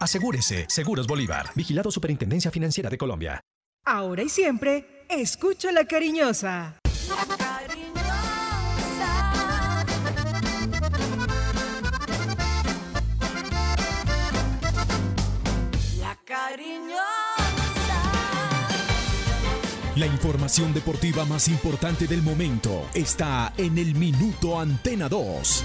Asegúrese, Seguros Bolívar. Vigilado Superintendencia Financiera de Colombia. Ahora y siempre, escucho la cariñosa. La cariñosa. La cariñosa. La información deportiva más importante del momento está en el Minuto Antena 2.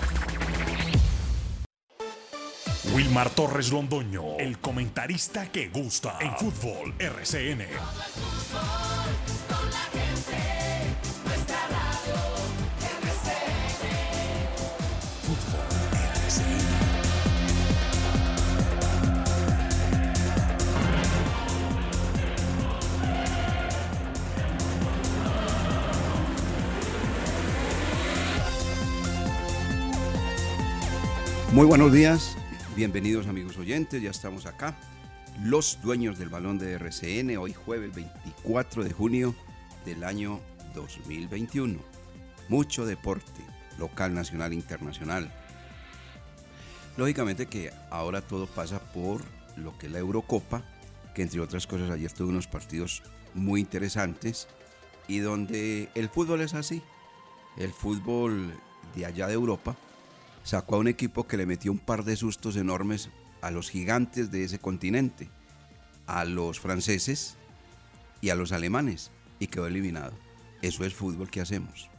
Wilmar Torres Londoño, el comentarista que gusta en fútbol RCN. Muy buenos días, bienvenidos amigos oyentes, ya estamos acá. Los dueños del balón de RCN, hoy jueves 24 de junio del año 2021. Mucho deporte, local, nacional, internacional. Lógicamente que ahora todo pasa por lo que es la Eurocopa, que entre otras cosas ayer tuvo unos partidos muy interesantes y donde el fútbol es así. El fútbol de allá de Europa sacó a un equipo que le metió un par de sustos enormes a los gigantes de ese continente, a los franceses y a los alemanes, y quedó eliminado. Eso es fútbol que hacemos.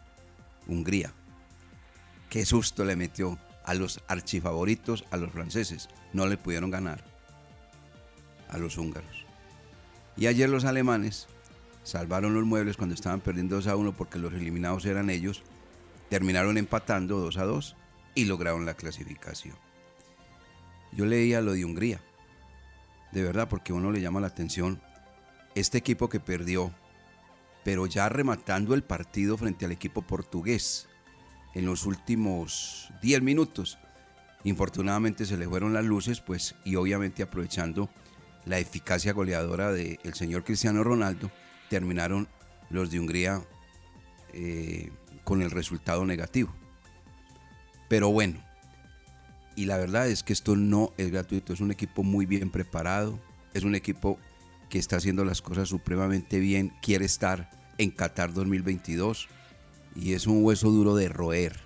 Hungría. Qué susto le metió a los archifavoritos, a los franceses. No le pudieron ganar a los húngaros. Y ayer los alemanes salvaron los muebles cuando estaban perdiendo 2 a 1 porque los eliminados eran ellos. Terminaron empatando 2 a 2 y lograron la clasificación. Yo leía lo de Hungría, de verdad, porque a uno le llama la atención este equipo que perdió, pero ya rematando el partido frente al equipo portugués en los últimos 10 minutos. Infortunadamente se le fueron las luces, pues, y obviamente aprovechando la eficacia goleadora del señor Cristiano Ronaldo, terminaron los de Hungría eh, con el resultado negativo. Pero bueno, y la verdad es que esto no es gratuito, es un equipo muy bien preparado, es un equipo que está haciendo las cosas supremamente bien, quiere estar en Qatar 2022 y es un hueso duro de roer.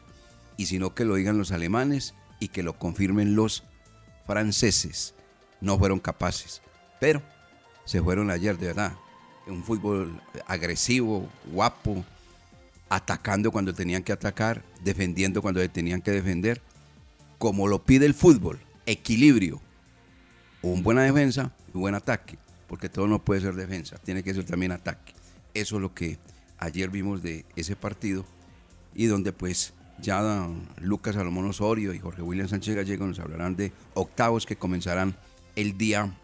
Y si no que lo digan los alemanes y que lo confirmen los franceses, no fueron capaces. Pero se fueron ayer, de verdad. Un fútbol agresivo, guapo, atacando cuando tenían que atacar, defendiendo cuando tenían que defender, como lo pide el fútbol, equilibrio, un buena defensa y buen ataque, porque todo no puede ser defensa, tiene que ser también ataque. Eso es lo que ayer vimos de ese partido y donde pues ya Lucas Salomón Osorio y Jorge William Sánchez Gallego nos hablarán de octavos que comenzarán el día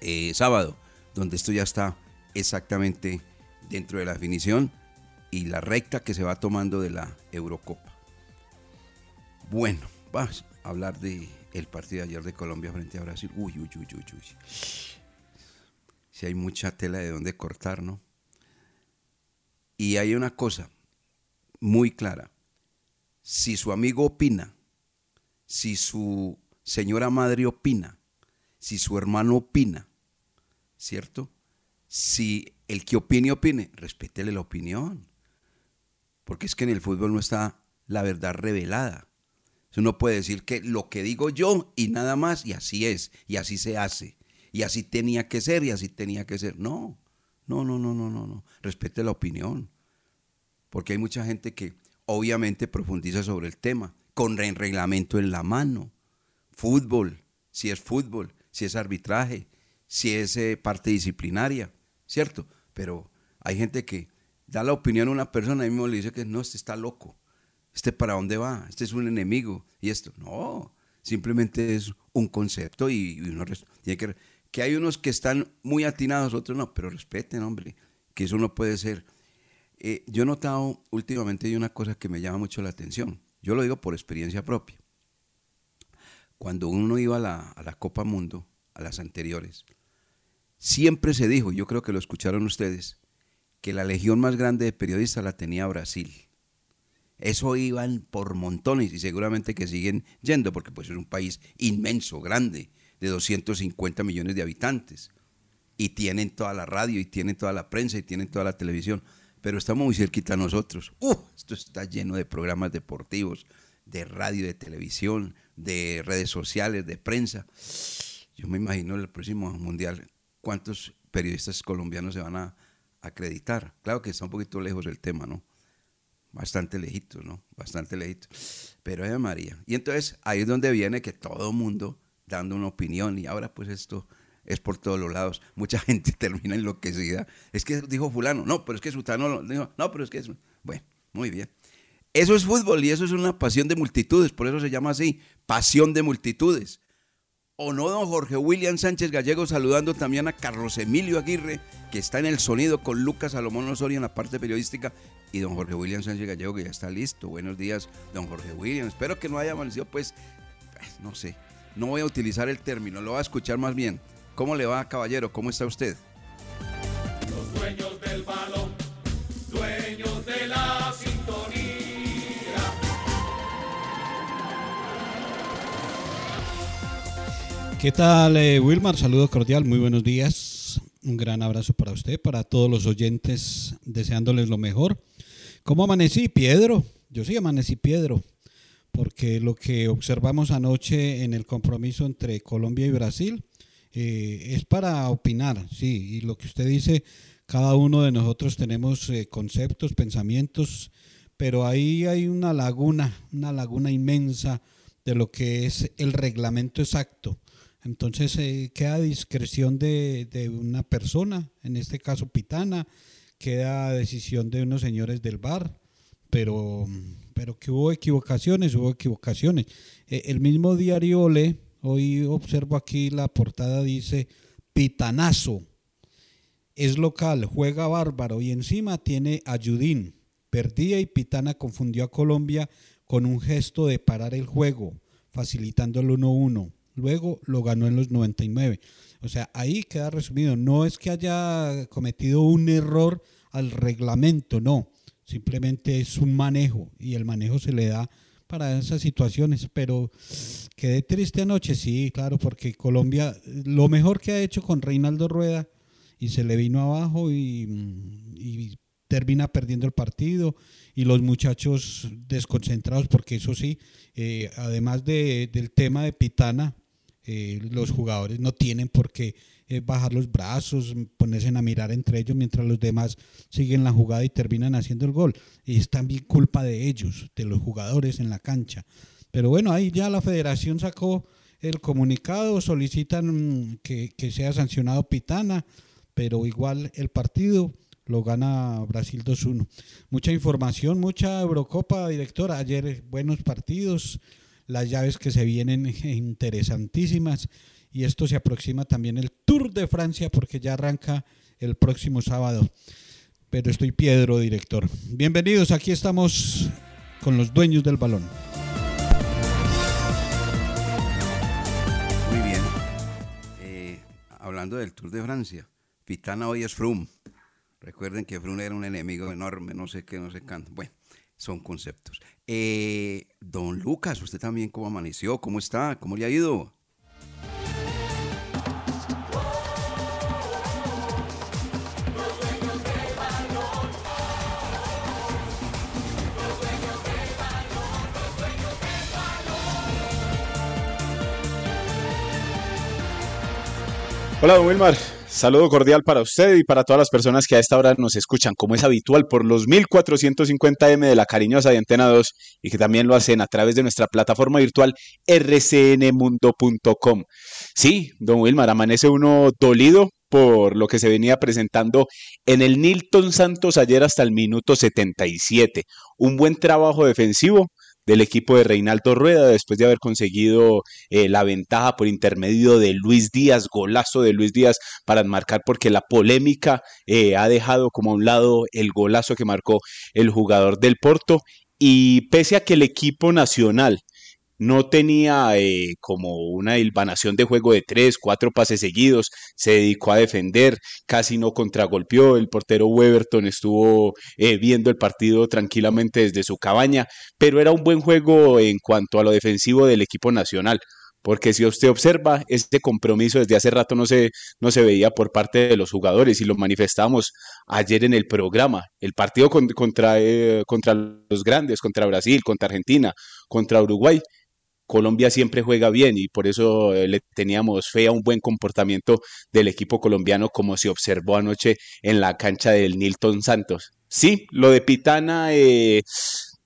eh, sábado, donde esto ya está exactamente dentro de la definición y la recta que se va tomando de la Eurocopa. Bueno, vamos a hablar de el partido de ayer de Colombia frente a Brasil. Uy, uy, uy, uy, uy. Si hay mucha tela de dónde cortar, ¿no? Y hay una cosa muy clara. Si su amigo opina, si su señora madre opina, si su hermano opina, ¿cierto? Si el que opine, opine, respétele la opinión. Porque es que en el fútbol no está la verdad revelada. Uno puede decir que lo que digo yo y nada más, y así es, y así se hace, y así tenía que ser, y así tenía que ser. No, No, no, no, no, no, no. Respete la opinión. Porque hay mucha gente que obviamente profundiza sobre el tema, con el reglamento en la mano. Fútbol, si es fútbol, si es arbitraje, si es eh, parte disciplinaria, ¿cierto? Pero hay gente que da la opinión a una persona y mismo le dice que no, este está loco, este para dónde va, este es un enemigo y esto. No, simplemente es un concepto y, uno que... Que hay unos que están muy atinados, otros no, pero respeten, hombre, que eso no puede ser. Eh, yo he notado últimamente hay una cosa que me llama mucho la atención. Yo lo digo por experiencia propia. Cuando uno iba a la, a la Copa Mundo, a las anteriores, siempre se dijo, yo creo que lo escucharon ustedes, que la legión más grande de periodistas la tenía Brasil. Eso iban por montones y seguramente que siguen yendo porque pues es un país inmenso, grande, de 250 millones de habitantes. Y tienen toda la radio y tienen toda la prensa y tienen toda la televisión. Pero estamos muy cerquita a nosotros. ¡Uh! Esto está lleno de programas deportivos, de radio, de televisión, de redes sociales, de prensa. Yo me imagino el próximo mundial cuántos periodistas colombianos se van a acreditar. Claro que está un poquito lejos el tema, ¿no? Bastante lejito, ¿no? Bastante lejito. Pero es María. Y entonces ahí es donde viene que todo el mundo dando una opinión y ahora pues esto es por todos los lados. Mucha gente termina enloquecida. Es que dijo fulano, no, pero es que Sutano dijo, no, pero es que es... Bueno, muy bien. Eso es fútbol y eso es una pasión de multitudes, por eso se llama así, pasión de multitudes. ¿O no, don Jorge William Sánchez Gallego saludando también a Carlos Emilio Aguirre, que está en el sonido con Lucas Salomón Osorio en la parte periodística, y don Jorge William Sánchez Gallego que ya está listo. Buenos días, don Jorge William. Espero que no haya amanecido, pues, pues, no sé, no voy a utilizar el término, lo voy a escuchar más bien. ¿Cómo le va, caballero? ¿Cómo está usted? ¿Qué tal, eh, Wilmar? Saludo cordial, muy buenos días. Un gran abrazo para usted, para todos los oyentes, deseándoles lo mejor. ¿Cómo amanecí, Piedro? Yo sí amanecí, Piedro, porque lo que observamos anoche en el compromiso entre Colombia y Brasil eh, es para opinar, sí, y lo que usted dice, cada uno de nosotros tenemos eh, conceptos, pensamientos, pero ahí hay una laguna, una laguna inmensa de lo que es el reglamento exacto entonces eh, queda a discreción de, una persona, en este caso Pitana, queda a decisión de unos señores del bar, pero, pero que hubo equivocaciones, hubo equivocaciones. Eh, el mismo diario Ole, hoy observo aquí la portada, dice Pitanazo, es local, juega bárbaro y encima tiene a Judín. Perdía y Pitana confundió a Colombia con un gesto de parar el juego, facilitando el 1-1 luego lo ganó en los 99. O sea, ahí queda resumido. No es que haya cometido un error al reglamento, no. Simplemente es un manejo y el manejo se le da para esas situaciones. Pero quedé triste anoche, sí, claro, porque Colombia, lo mejor que ha hecho con Reinaldo Rueda y se le vino abajo y, termina perdiendo el partido y los muchachos desconcentrados porque eso sí, eh, además del tema de Pitana, eh, los jugadores no tienen por qué eh, bajar los brazos, ponerse a mirar entre ellos mientras los demás siguen la jugada y terminan haciendo el gol. Y es también culpa de ellos, de los jugadores en la cancha. Pero bueno, ahí ya la federación sacó el comunicado, solicitan mm, que, que sea sancionado Pitana, pero igual el partido lo gana Brasil 2-1. Mucha información, mucha Eurocopa, directora. Ayer buenos partidos las llaves que se vienen interesantísimas y esto se aproxima también el Tour de Francia porque ya arranca el próximo sábado. Pero estoy Piedro, director. Bienvenidos, aquí estamos con los dueños del balón. Muy bien. Eh, hablando del Tour de Francia, Pitana hoy es Froome. Recuerden que Froome era un enemigo enorme, no sé qué, no sé cuánto. Bueno, son conceptos. Eh, don Lucas, ¿usted también cómo amaneció? ¿Cómo está? ¿Cómo le ha ido? Hola, don Wilmar. Saludo cordial para usted y para todas las personas que a esta hora nos escuchan, como es habitual, por los 1450M de la cariñosa de Antena 2 y que también lo hacen a través de nuestra plataforma virtual rcnmundo.com. Sí, don Wilmar, amanece uno dolido por lo que se venía presentando en el Nilton Santos ayer hasta el minuto 77. Un buen trabajo defensivo del equipo de Reinaldo Rueda después de haber conseguido eh, la ventaja por intermedio de Luis Díaz, golazo de Luis Díaz para marcar porque la polémica eh, ha dejado como a un lado el golazo que marcó el jugador del Porto. Y pese a que el equipo nacional no tenía eh, como una hilvanación de juego de tres, cuatro pases seguidos, se dedicó a defender, casi no contragolpeó, el portero Weberton estuvo eh, viendo el partido tranquilamente desde su cabaña, pero era un buen juego en cuanto a lo defensivo del equipo nacional. Porque si usted observa, este compromiso desde hace rato no se, no se veía por parte de los jugadores y lo manifestamos ayer en el programa. El partido contra, eh, contra los grandes, contra Brasil, contra Argentina, contra Uruguay, Colombia siempre juega bien y por eso eh, le teníamos fe a un buen comportamiento del equipo colombiano como se observó anoche en la cancha del Nilton Santos. Sí, lo de Pitana eh,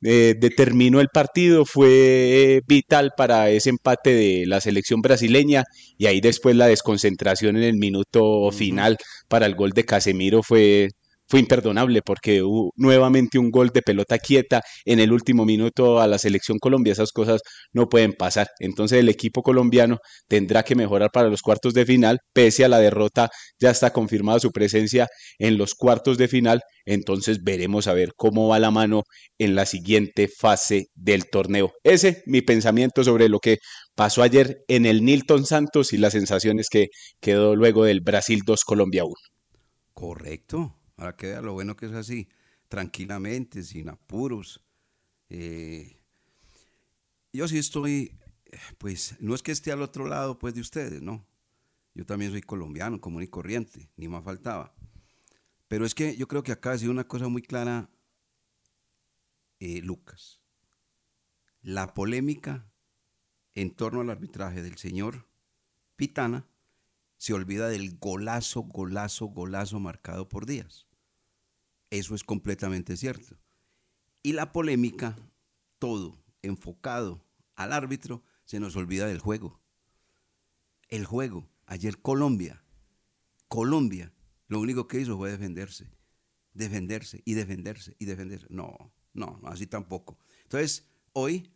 eh, determinó el partido, fue vital para ese empate de la selección brasileña y ahí después la desconcentración en el minuto final para el gol de Casemiro fue fue imperdonable porque hubo nuevamente un gol de pelota quieta en el último minuto a la selección Colombia. Esas cosas no pueden pasar. Entonces el equipo colombiano tendrá que mejorar para los cuartos de final. Pese a la derrota, ya está confirmada su presencia en los cuartos de final. Entonces veremos a ver cómo va la mano en la siguiente fase del torneo. Ese mi pensamiento sobre lo que pasó ayer en el Nilton Santos y las sensaciones que quedó luego del Brasil 2 Colombia 1. Correcto. Ahora queda lo bueno que es así, tranquilamente, sin apuros. Eh, yo sí estoy, pues, no es que esté al otro lado, pues, de ustedes, ¿no? Yo también soy colombiano, común y corriente, ni más faltaba. Pero es que yo creo que acá ha sido una cosa muy clara, eh, Lucas. La polémica en torno al arbitraje del señor Pitana se olvida del golazo, golazo, golazo marcado por Díaz. Eso es completamente cierto. Y la polémica, todo enfocado al árbitro, se nos olvida del juego. El juego. Ayer Colombia, Colombia, lo único que hizo fue defenderse, defenderse y defenderse y defenderse. No, no, así tampoco. Entonces, hoy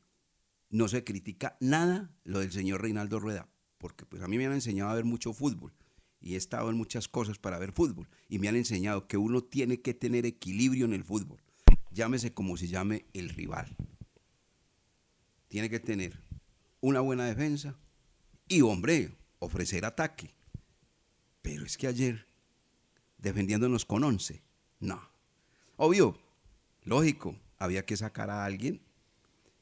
no se critica nada lo del señor Reinaldo Rueda porque pues a mí me han enseñado a ver mucho fútbol y he estado en muchas cosas para ver fútbol y me han enseñado que uno tiene que tener equilibrio en el fútbol, llámese como se llame el rival. Tiene que tener una buena defensa y, hombre, ofrecer ataque. Pero es que ayer, defendiéndonos con 11, no. Obvio, lógico, había que sacar a alguien.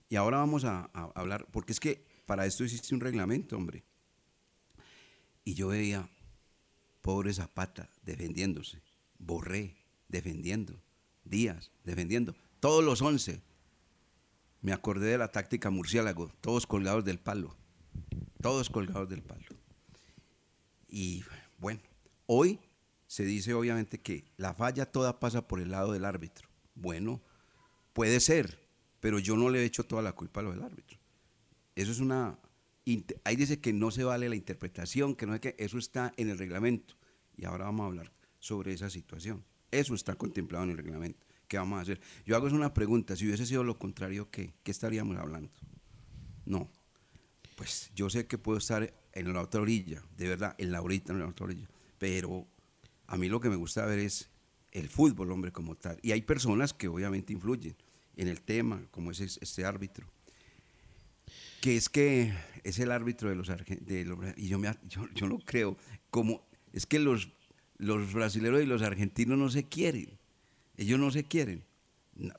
Y ahora vamos a, a hablar, porque es que para esto existe un reglamento, hombre. Y yo veía, pobre Zapata, defendiéndose, Borré, defendiendo, Díaz, defendiendo, todos los once. Me acordé de la táctica murciélago, todos colgados del palo, todos colgados del palo. Y bueno, hoy se dice obviamente que la falla toda pasa por el lado del árbitro. Bueno, puede ser, pero yo no le he hecho toda la culpa a lo del árbitro. Eso es una ahí dice que no se vale la interpretación, que no es que eso está en el reglamento. Y ahora vamos a hablar sobre esa situación. Eso está contemplado en el reglamento. ¿Qué vamos a hacer? Yo hago una pregunta, si hubiese sido lo contrario, ¿qué, ¿Qué estaríamos hablando? No. Pues yo sé que puedo estar en la otra orilla, de verdad, en la orilla, en la otra orilla. Pero a mí lo que me gusta ver es el fútbol, hombre, como tal. Y hay personas que obviamente influyen en el tema, como es este árbitro que es que es el árbitro de los argentinos, y yo, me, yo, lo creo, como es que los, los brasileños y los argentinos no se quieren, ellos no se quieren,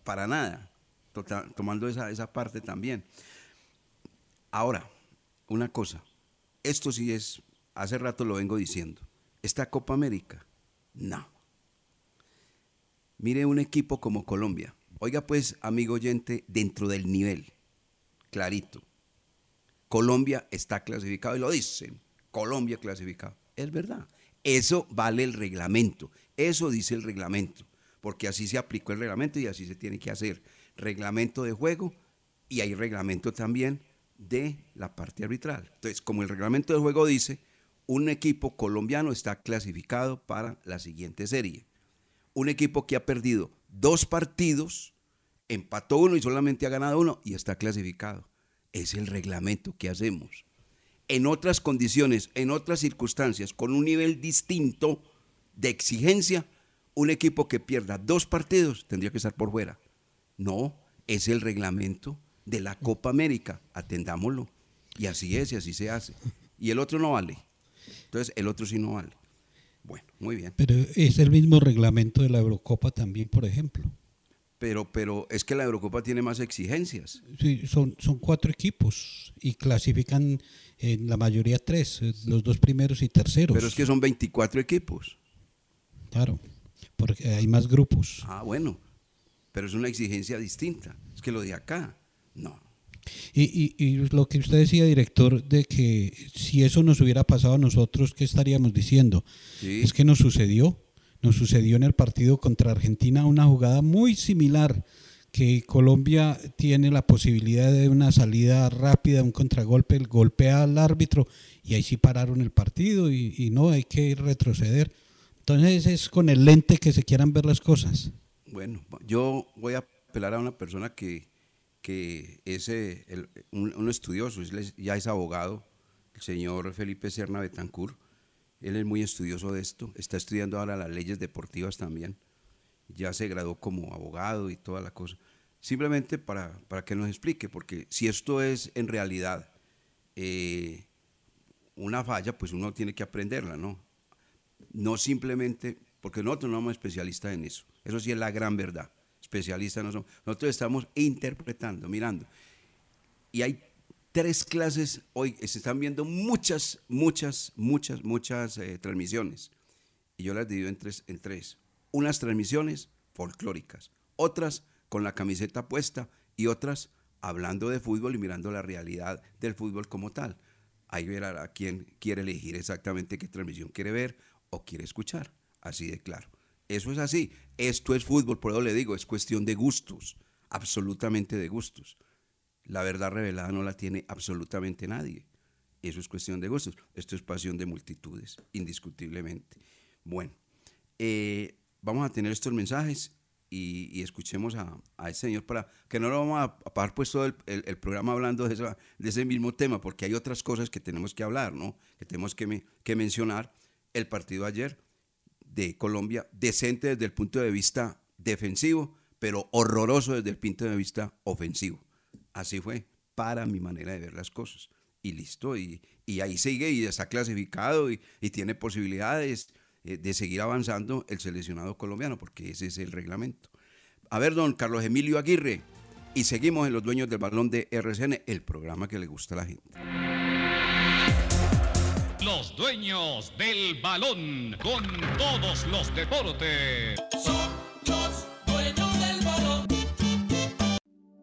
para nada, tota, tomando esa, esa parte también. Ahora, una cosa, esto sí es, hace rato lo vengo diciendo, esta Copa América, no. Mire un equipo como Colombia, oiga pues, amigo oyente, dentro del nivel, clarito Colombia está clasificado y lo dicen, Colombia clasificado. Es verdad. Eso vale el reglamento. Eso dice el reglamento. Porque así se aplicó el reglamento y así se tiene que hacer. Reglamento de juego y hay reglamento también de la parte arbitral. Entonces, como el reglamento de juego dice, un equipo colombiano está clasificado para la siguiente serie. Un equipo que ha perdido dos partidos, empató uno y solamente ha ganado uno y está clasificado. Es el reglamento que hacemos. En otras condiciones, en otras circunstancias, con un nivel distinto de exigencia, un equipo que pierda dos partidos tendría que estar por fuera. No, es el reglamento de la Copa América, atendámoslo. Y así es, y así se hace. Y el otro no vale. Entonces, el otro sí no vale. Bueno, muy bien. Pero es el mismo reglamento de la Eurocopa también, por ejemplo. Pero, pero es que la Eurocopa tiene más exigencias. Sí, son, son cuatro equipos y clasifican en la mayoría tres, eh, los dos primeros y terceros. Pero es que son 24 equipos. Claro, porque hay más grupos. Ah, bueno, pero es una exigencia distinta. Es que lo de acá, no. Y, y, lo que usted decía, director, de que si eso nos hubiera pasado a nosotros, ¿qué estaríamos diciendo? Es que nos sucedió, nos sucedió en el partido contra Argentina una jugada muy similar, que Colombia tiene la posibilidad de una salida rápida, un contragolpe, el golpea al árbitro y ahí sí pararon el partido y, y no, hay que retroceder. Entonces es con el lente que se quieran ver las cosas. Bueno, yo voy a apelar a una persona que que es eh, un, estudioso, ya es abogado, el señor Felipe Serna Betancourt. Él es muy estudioso de esto, está estudiando ahora las leyes deportivas también. Ya se graduó como abogado y toda la cosa. Simplemente para, para que nos explique, porque si esto es en realidad eh, una falla, pues uno tiene que aprenderla, ¿no? No simplemente, porque nosotros no somos especialistas en eso. Eso sí es la gran verdad especialistas no somos. Nosotros estamos interpretando, mirando. Y hay tres clases, hoy se están viendo muchas, muchas, muchas, muchas eh, transmisiones. Y yo las divido en tres, en tres. Unas transmisiones folclóricas, otras con la camiseta puesta y otras hablando de fútbol y mirando la realidad del fútbol como tal. Ahí verá quién quiere elegir exactamente qué transmisión quiere ver o quiere escuchar. Así de claro. Eso es así. Esto es fútbol, por eso le digo, es cuestión de gustos, absolutamente de gustos. La verdad revelada no la tiene absolutamente nadie. Eso es cuestión de gustos. Esto es pasión de multitudes, indiscutiblemente. Bueno, eh, vamos a tener estos mensajes y, escuchemos a, a ese señor para que no lo vamos a, pagar pues todo el, programa hablando de, de, ese mismo tema, porque hay otras cosas que tenemos que hablar, ¿no? Que tenemos que, que mencionar. El partido ayer, de Colombia, decente desde el punto de vista defensivo, pero horroroso desde el punto de vista ofensivo. Así fue, para mi manera de ver las cosas. Y listo, y, ahí sigue y está clasificado y, tiene posibilidades eh, de seguir avanzando el seleccionado colombiano, porque ese es el reglamento. A ver, don Carlos Emilio Aguirre, y seguimos en Los Dueños del Balón de RCN, el programa que le gusta a la gente los dueños del balón con todos los deportes.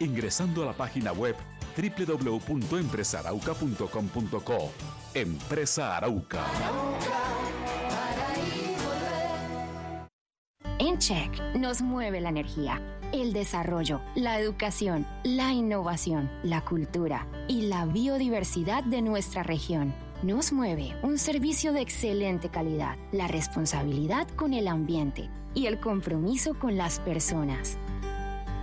ingresando a la página web www.empresarauca.com.co. Empresa Arauca. En Check nos mueve la energía, el desarrollo, la educación, la innovación, la cultura y la biodiversidad de nuestra región nos mueve un servicio de excelente calidad, la responsabilidad con el ambiente y el compromiso con las personas.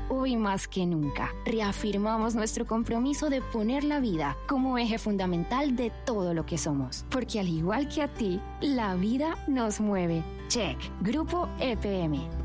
Hoy más que nunca, reafirmamos nuestro compromiso de poner la vida como eje fundamental de todo lo que somos, porque al igual que a ti, la vida nos mueve. Check, Grupo EPM.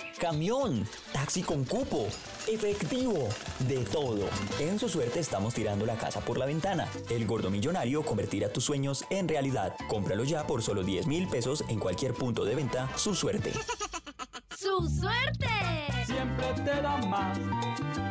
camión, taxi con cupo, efectivo, de todo. En su suerte estamos tirando la casa por la ventana. El gordo millonario convertirá tus sueños en realidad. Cómpralo ya por solo 10 mil pesos en cualquier punto de venta. Su suerte. ¡Su suerte! Siempre te da más.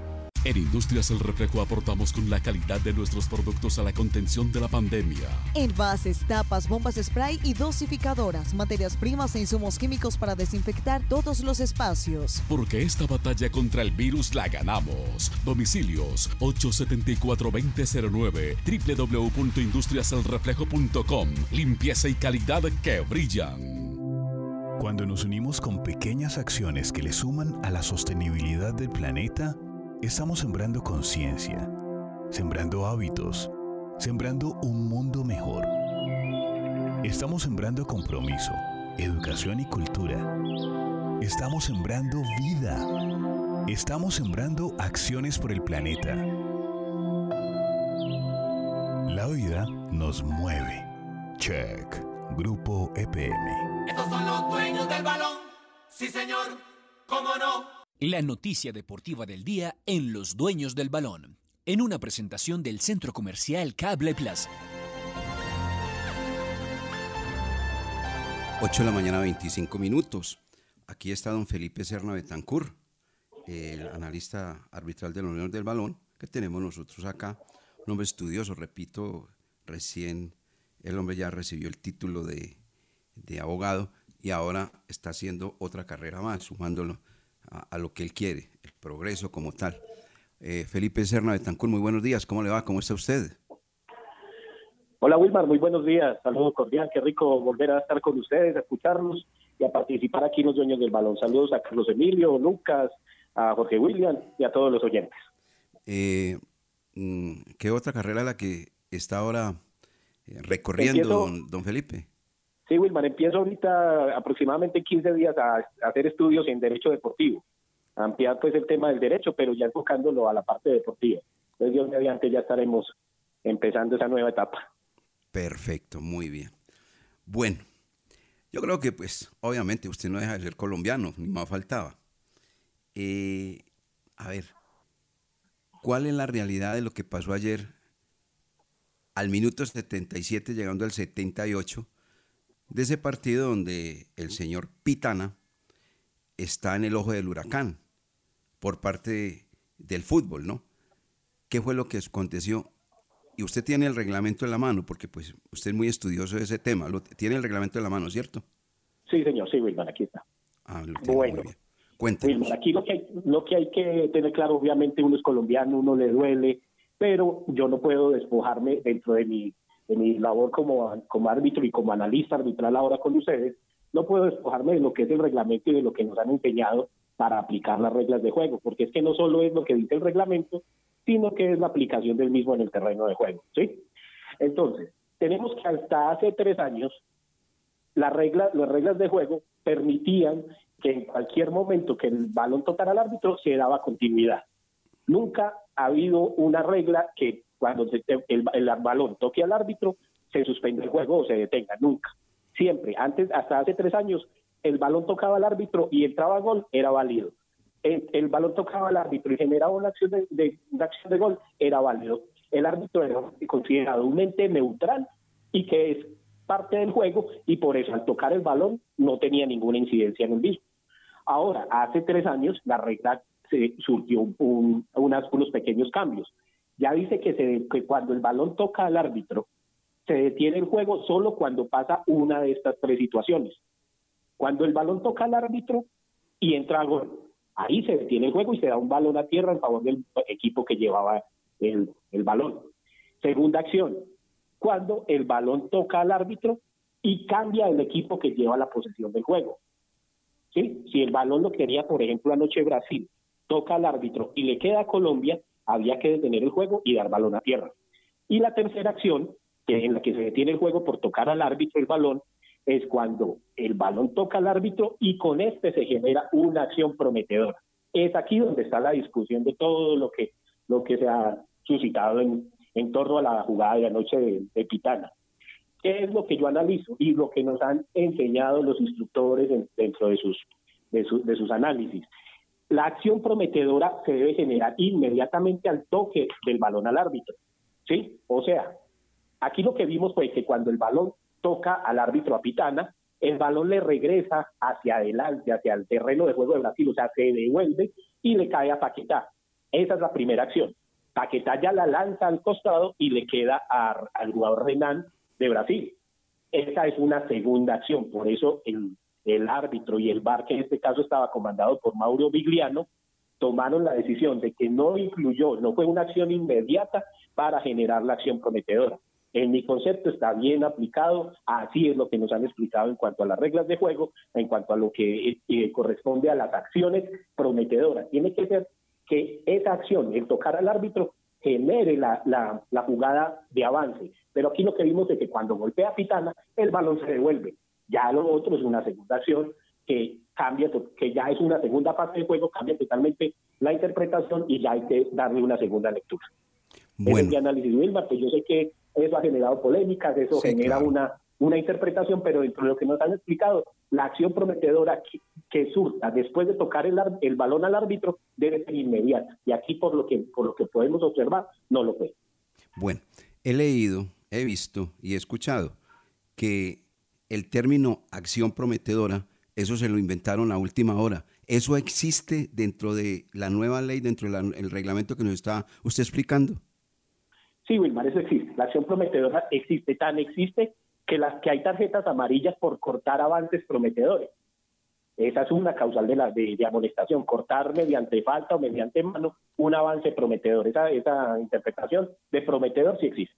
En Industrias El Reflejo aportamos con la calidad de nuestros productos a la contención de la pandemia. Envases, tapas, bombas spray y dosificadoras, materias primas e insumos químicos para desinfectar todos los espacios. Porque esta batalla contra el virus la ganamos. Domicilios 874-2009, www.industriaselreflejo.com. Limpieza y calidad que brillan. Cuando nos unimos con pequeñas acciones que le suman a la sostenibilidad del planeta, Estamos sembrando conciencia, sembrando hábitos, sembrando un mundo mejor. Estamos sembrando compromiso, educación y cultura. Estamos sembrando vida. Estamos sembrando acciones por el planeta. La vida nos mueve. Check. Grupo EPM. Estos son los dueños del balón. Sí, señor. ¿Cómo no? La noticia deportiva del día en Los Dueños del Balón, en una presentación del Centro Comercial Cable Plaza. 8 de la mañana, 25 minutos. Aquí está don Felipe Serna Betancur, el analista arbitral de los Dueños del Balón, que tenemos nosotros acá. Un hombre estudioso, repito, recién el hombre ya recibió el título de, de abogado y ahora está haciendo otra carrera más, sumándolo a, lo que él quiere, el progreso como tal. Eh, Felipe Serna de Tancur, muy buenos días, ¿cómo le va? ¿Cómo está usted? Hola Wilmar, muy buenos días, saludos cordial, qué rico volver a estar con ustedes, a escucharlos y a participar aquí en los dueños del balón. Saludos a Carlos Emilio, Lucas, a Jorge William y a todos los oyentes. Eh, mm, ¿Qué otra carrera la que está ahora eh, recorriendo don, don Felipe? Sí, Wilmar, empiezo ahorita aproximadamente 15 días a, hacer estudios en Derecho Deportivo. ampliar pues el tema del derecho, pero ya enfocándolo a la parte deportiva. Entonces, Dios mediante, ya estaremos empezando esa nueva etapa. Perfecto, muy bien. Bueno, yo creo que pues obviamente usted no deja de ser colombiano, ni más faltaba. Eh, a ver, ¿cuál es la realidad de lo que pasó ayer al minuto 77 llegando al 78? De ese partido donde el señor Pitana está en el ojo del huracán por parte del fútbol, ¿no? ¿Qué fue lo que aconteció? Y usted tiene el reglamento en la mano, porque pues usted es muy estudioso de ese tema. Lo, tiene el reglamento en la mano, ¿cierto? Sí, señor, sí, Wilman, aquí está. Ah, lo bueno, Wilman, aquí lo que, hay, lo que hay que tener claro, obviamente uno es colombiano, uno le duele, pero yo no puedo despojarme dentro de mi de mi labor como, como árbitro y como analista arbitral ahora con ustedes, no puedo despojarme de lo que es el reglamento y de lo que nos han empeñado para aplicar las reglas de juego, porque es que no solo es lo que dice el reglamento, sino que es la aplicación del mismo en el terreno de juego. ¿sí? Entonces, tenemos que hasta hace tres años, la regla, las reglas de juego permitían que en cualquier momento que el balón tocara al árbitro se daba continuidad. Nunca ha habido una regla que cuando el, balón toque al árbitro, se suspende el juego o se detenga, nunca. Siempre, antes, hasta hace tres años, el balón tocaba al árbitro y entraba gol, era válido. El, balón tocaba al árbitro y generaba una acción de, acción de gol, era válido. El árbitro era considerado un ente neutral y que es parte del juego y por eso al tocar el balón no tenía ninguna incidencia en el mismo. Ahora, hace tres años la regla se surgió un, unos pequeños cambios. Ya dice que, se, que cuando el balón toca al árbitro, se detiene el juego solo cuando pasa una de estas tres situaciones. Cuando el balón toca al árbitro y entra a gol, ahí se detiene el juego y se da un balón a tierra en favor del equipo que llevaba el, el balón. Segunda acción, cuando el balón toca al árbitro y cambia el equipo que lleva la posesión del juego. ¿Sí? Si el balón lo quería, por ejemplo, anoche Brasil, toca al árbitro y le queda a Colombia, había que detener el juego y dar balón a tierra. Y la tercera acción, en la que se detiene el juego por tocar al árbitro el balón, es cuando el balón toca al árbitro y con este se genera una acción prometedora. Es aquí donde está la discusión de todo lo que, lo que se ha suscitado en, en torno a la jugada de anoche de, de Pitana. ¿Qué es lo que yo analizo y lo que nos han enseñado los instructores dentro de sus, de, de sus análisis? La acción prometedora se debe generar inmediatamente al toque del balón al árbitro. ¿Sí? O sea, aquí lo que vimos fue que cuando el balón toca al árbitro a Pitana, el balón le regresa hacia adelante, hacia el terreno de juego de Brasil, o sea, se devuelve y le cae a Paquetá. Esa es la primera acción. Paquetá ya la lanza al costado y le queda al jugador Renan de Brasil. Esa es una segunda acción, por eso el, el árbitro y el VAR, que en este caso estaba comandado por Mauro Vigliano, tomaron la decisión de que no incluyó, no fue una acción inmediata para generar la acción prometedora. En mi concepto está bien aplicado, así es lo que nos han explicado en cuanto a las reglas de juego, en cuanto a lo que eh, corresponde a las acciones prometedoras. Tiene que ser que esa acción, el tocar al árbitro, genere la, la, la, jugada de avance. Pero aquí lo que vimos es que cuando golpea a Pitana, el balón se devuelve. Ya lo otro es una segunda acción que cambia, que ya es una segunda parte del juego, cambia totalmente la interpretación y ya hay que darle una segunda lectura. Bueno. Es análisis Wilmar, pues yo sé que eso ha generado polémicas, eso genera una, una interpretación, pero dentro de lo que nos han explicado, la acción prometedora que, que surta después de tocar el, el, balón al árbitro debe ser inmediata. Y aquí, por lo que, por lo que podemos observar, no lo fue. Bueno, he leído, he visto y he escuchado que el término acción prometedora, eso se lo inventaron a última hora. ¿Eso existe dentro de la nueva ley, dentro del reglamento que nos está usted explicando? Sí, Wilmar, eso existe. La acción prometedora existe, tan existe que, las, que hay tarjetas amarillas por cortar avances prometedores. Esa es una causal de, la, de, amonestación, cortar mediante falta o mediante mano un avance prometedor. Esa, esa interpretación de prometedor sí existe.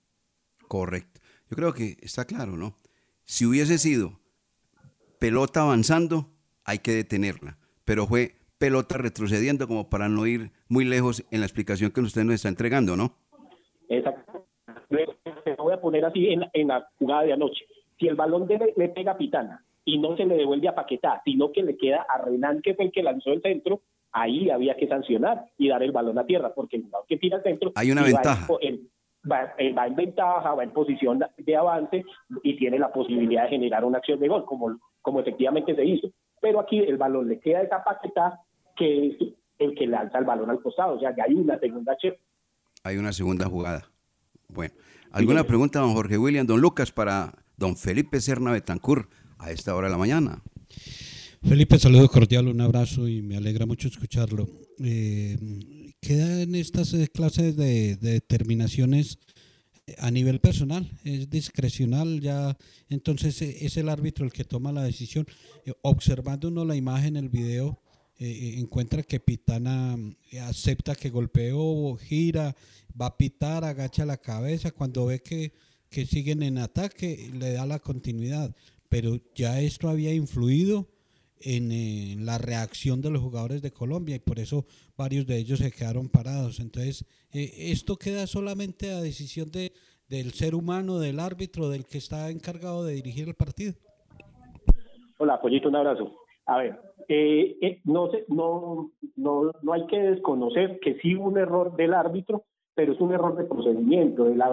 Correcto. Yo creo que está claro, ¿no? Si hubiese sido pelota avanzando, hay que detenerla. Pero fue pelota retrocediendo como para no ir muy lejos en la explicación que usted nos está entregando, ¿no? Exacto. voy a poner así en, la jugada de anoche. Si el balón le pega a Pitana y no se le devuelve a Paquetá, sino que le queda a Renan, que fue el que lanzó el centro, ahí había que sancionar y dar el balón a tierra, porque el jugador que tira el centro... Hay una ventaja. Va, va, en ventaja, va en posición de avance y tiene la posibilidad de generar una acción de gol, como, como efectivamente se hizo. Pero aquí el balón le queda esa Paquetá, que es el que lanza el balón al costado, o sea que hay una segunda chef hay una segunda jugada. Bueno, ¿alguna pregunta, don Jorge William, don Lucas, para don Felipe Serna Betancur a esta hora de la mañana? Felipe, saludo cordial, un abrazo y me alegra mucho escucharlo. Eh, ¿Quedan estas eh, clases de, determinaciones eh, a nivel personal? ¿Es discrecional ya? Entonces es el árbitro el que toma la decisión. observando uno la imagen, el video, eh, encuentra que Pitana eh, acepta que golpeó, gira, va a pitar, agacha la cabeza, cuando ve que, que siguen en ataque, le da la continuidad. Pero ya esto había influido en, la reacción de los jugadores de Colombia y por eso varios de ellos se quedaron parados. Entonces, eh, esto queda solamente a decisión de, del ser humano, del árbitro, del que está encargado de dirigir el partido. Hola, Pollito, un abrazo. A ver, eh, eh, no, no, no, no hay que desconocer que sí hubo un error del árbitro, pero es un error de procedimiento, de, la,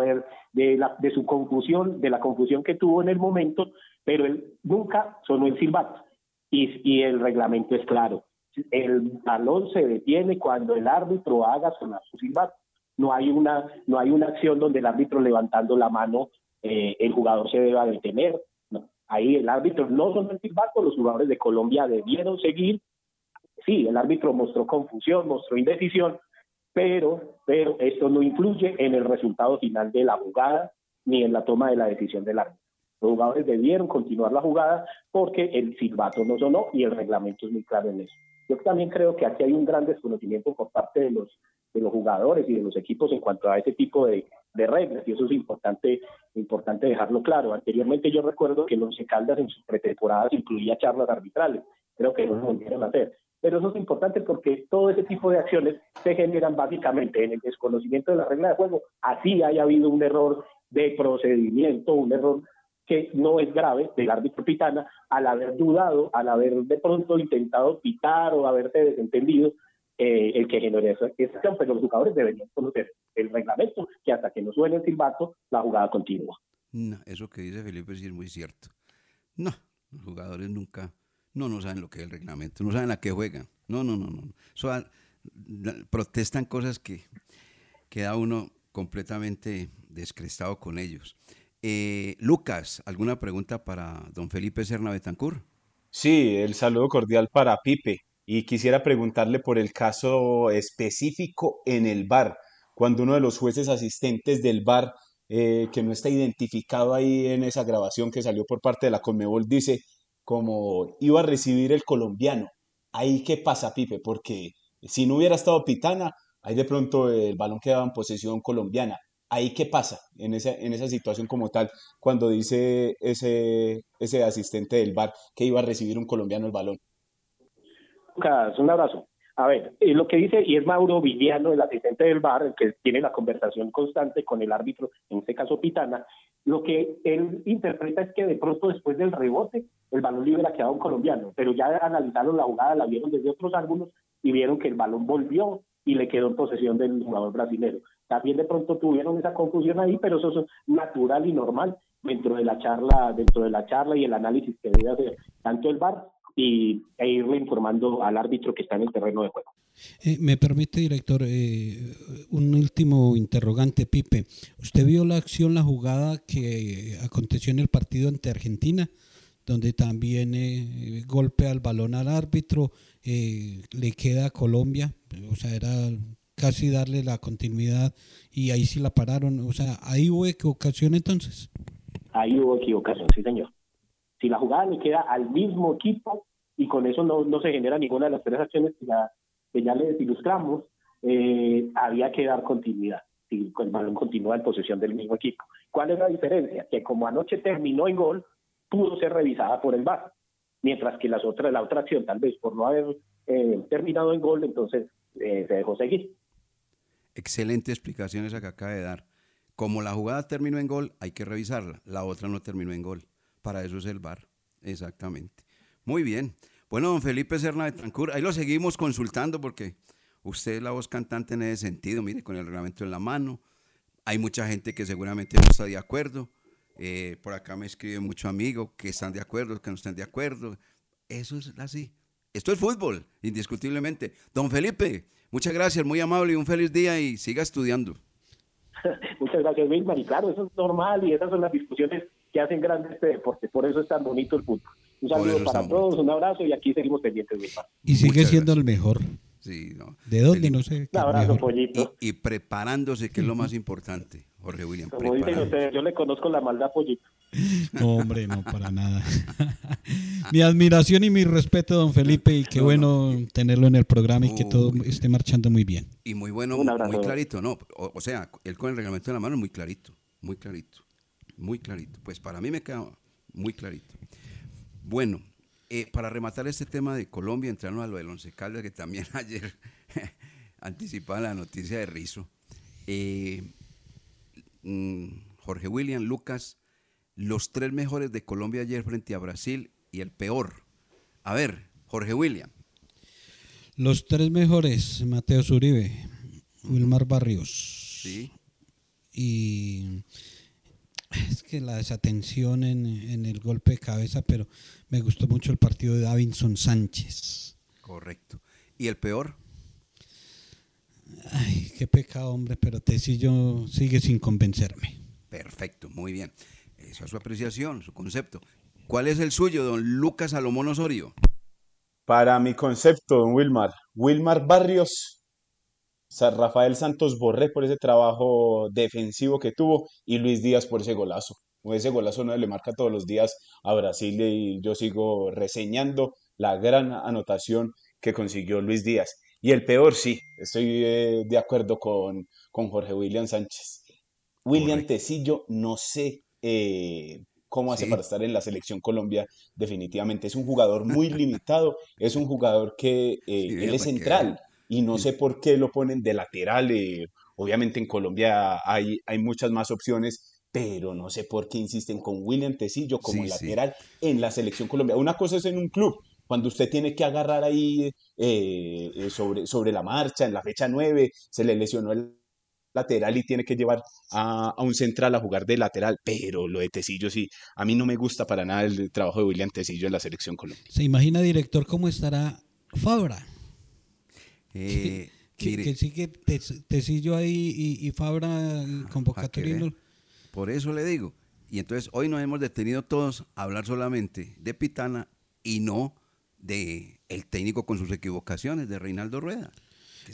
de, la, de su confusión, de la confusión que tuvo en el momento, pero él nunca sonó el silbato. Y, el reglamento es claro. El balón se detiene cuando el árbitro haga su silbato. No hay una, no hay una acción donde el árbitro levantando la mano, eh, el jugador se deba detener Ahí el árbitro no son el silbato, los jugadores de Colombia debieron seguir. Sí, el árbitro mostró confusión, mostró indecisión, pero, pero esto no influye en el resultado final de la jugada ni en la toma de la decisión del árbitro. Los jugadores debieron continuar la jugada porque el silbato no sonó y el reglamento es muy claro en eso. Yo también creo que aquí hay un gran desconocimiento por parte de los, de los jugadores y de los equipos en cuanto a ese tipo de, reglas y eso es importante, importante dejarlo claro. Anteriormente yo recuerdo que los Caldas en sus pretemporadas incluía charlas arbitrales, creo que no lo volvieron a hacer. Pero eso es importante porque todo ese tipo de acciones se generan básicamente en el desconocimiento de la regla de juego. Así haya habido un error de procedimiento, un error que no es grave del árbitro Pitana al haber dudado, al haber de pronto intentado pitar o haberse desentendido eh, el que generó esa, acción, pero los jugadores deberían conocer el reglamento, que hasta que no suene el silbato, la jugada continúa. No, eso que dice Felipe sí es muy cierto. No, los jugadores nunca, no, no saben lo que es el reglamento, no saben a qué juegan. No, no, no, no. protestan cosas que queda uno completamente descrestado con ellos. Eh, Lucas, ¿alguna pregunta para don Felipe Serna Betancur? Sí, el saludo cordial para Pipe. Y quisiera preguntarle por el caso específico en el bar, cuando uno de los jueces asistentes del bar, eh, que no está identificado ahí en esa grabación que salió por parte de la Conmebol, dice como iba a recibir el colombiano. Ahí qué pasa, Pipe, porque si no hubiera estado Pitana, ahí de pronto el balón quedaba en posesión colombiana. Ahí qué pasa en esa, en esa situación como tal, cuando dice ese, ese asistente del bar que iba a recibir un colombiano el balón. Un abrazo. A ver, lo que dice, y es Mauro Villano, el asistente del bar, el que tiene la conversación constante con el árbitro, en este caso Pitana, lo que él interpreta es que de pronto después del rebote, el balón libre ha quedado un colombiano, pero ya analizaron la jugada, la vieron desde otros ángulos y vieron que el balón volvió y le quedó en posesión del jugador brasileño. También de pronto tuvieron esa confusión ahí, pero eso es natural y normal dentro de la charla, dentro de la charla y el análisis que debe hacer tanto el VAR y, e irle informando al árbitro que está en el terreno de juego. Eh, me permite, director, eh, un último interrogante, Pipe. ¿Usted vio la acción, la jugada que aconteció en el partido ante Argentina, donde también eh, golpea el balón al árbitro, le queda a Colombia? O sea, era casi darle la continuidad y ahí sí la pararon. O sea, ¿ahí hubo equivocación entonces? Ahí hubo equivocación, sí, señor. Si la jugada le queda al mismo equipo y con eso no, no se genera ninguna de las tres acciones que ya, que ya les ilustramos, eh, había que dar continuidad. Si el balón continúa en posesión del mismo equipo. ¿Cuál es la diferencia? Que como anoche terminó en gol, pudo ser revisada por el VAR, mientras que las otras, la otra acción, tal vez por no haber eh, terminado en gol, entonces eh, se dejó seguir. Excelente explicación esa que acaba de dar. Como la jugada terminó en gol, hay que revisarla. La otra no terminó en gol. Para eso es el VAR. Exactamente. Muy bien. Bueno, don Felipe Serna de Tancur, ahí lo seguimos consultando porque usted es la voz cantante en ese sentido, mire, con el reglamento en la mano. Hay mucha gente que seguramente no está de acuerdo. Eh, por acá me escribe mucho amigo que están de acuerdo, que no están de acuerdo. Eso es así. Esto es fútbol, indiscutiblemente. Don Felipe, muchas gracias, muy amable y un feliz día y siga estudiando. muchas gracias, Wilmar. Y claro, eso es normal y esas son las discusiones que hacen grande este deporte. Por eso es tan bonito el fútbol. Un saludo para todos, un abrazo y aquí seguimos pendientes, Wilmar. Y sigue siendo el mejor. Sí, no. ¿De dónde? No sé. Un abrazo, pollito. Y, preparándose, que es lo más importante, Jorge William. Como dicen ustedes, yo le conozco la maldad, pollito. No, hombre, no, para nada. mi admiración y mi respeto, don Felipe, y qué bueno tenerlo en el programa y que todo esté marchando muy bien. Y muy bueno, muy clarito, ¿no? O, sea, él con el reglamento en la mano es muy clarito, muy clarito, muy clarito. Pues para mí me queda muy clarito. Bueno, eh, para rematar este tema de Colombia, entrarnos a lo del Once Caldas, que también ayer anticipaba la noticia de Rizo. Eh, mm, Jorge William, Lucas, los tres mejores de Colombia ayer frente a Brasil y el peor. A ver, Jorge William. Los tres mejores, Mateo Zuribe, Wilmar Barrios. Sí. Y es que la desatención en, el golpe de cabeza, pero me gustó mucho el partido de Davinson Sánchez. Correcto. ¿Y el peor? Ay, qué pecado, hombre, pero Tecillo sigue sin convencerme. Perfecto, muy bien. Esa es su apreciación, su concepto. ¿Cuál es el suyo, don Lucas Salomón Osorio? Para mi concepto, don Wilmar, Wilmar Barrios, San Rafael Santos Borré por ese trabajo defensivo que tuvo y Luis Díaz por ese golazo. Ese golazo no le marca todos los días a Brasil y yo sigo reseñando la gran anotación que consiguió Luis Díaz. Y el peor, sí, estoy eh, de acuerdo con, con Jorge William Sánchez. William Tecillo, no sé eh, cómo hace para estar en la selección Colombia, definitivamente. Es un jugador muy limitado, es un jugador que eh, él es central y no sé por qué lo ponen de lateral. obviamente en Colombia hay, hay muchas más opciones, pero no sé por qué insisten con William Tecillo como lateral en la selección Colombia. Una cosa es en un club, cuando usted tiene que agarrar ahí eh, eh, sobre, sobre la marcha, en la fecha 9, se le lesionó el lateral y tiene que llevar a, un central a jugar de lateral, pero lo de Tecillo sí, a mí no me gusta para nada el trabajo de William Tecillo en la selección colombiana. ¿Se imagina, director, cómo estará Fabra? Eh, que, sigue Tecillo ahí y, Fabra convocatorio. Por eso le digo. Y entonces hoy nos hemos detenido todos a hablar solamente de Pitana y no de el técnico con sus equivocaciones, de Reinaldo Rueda.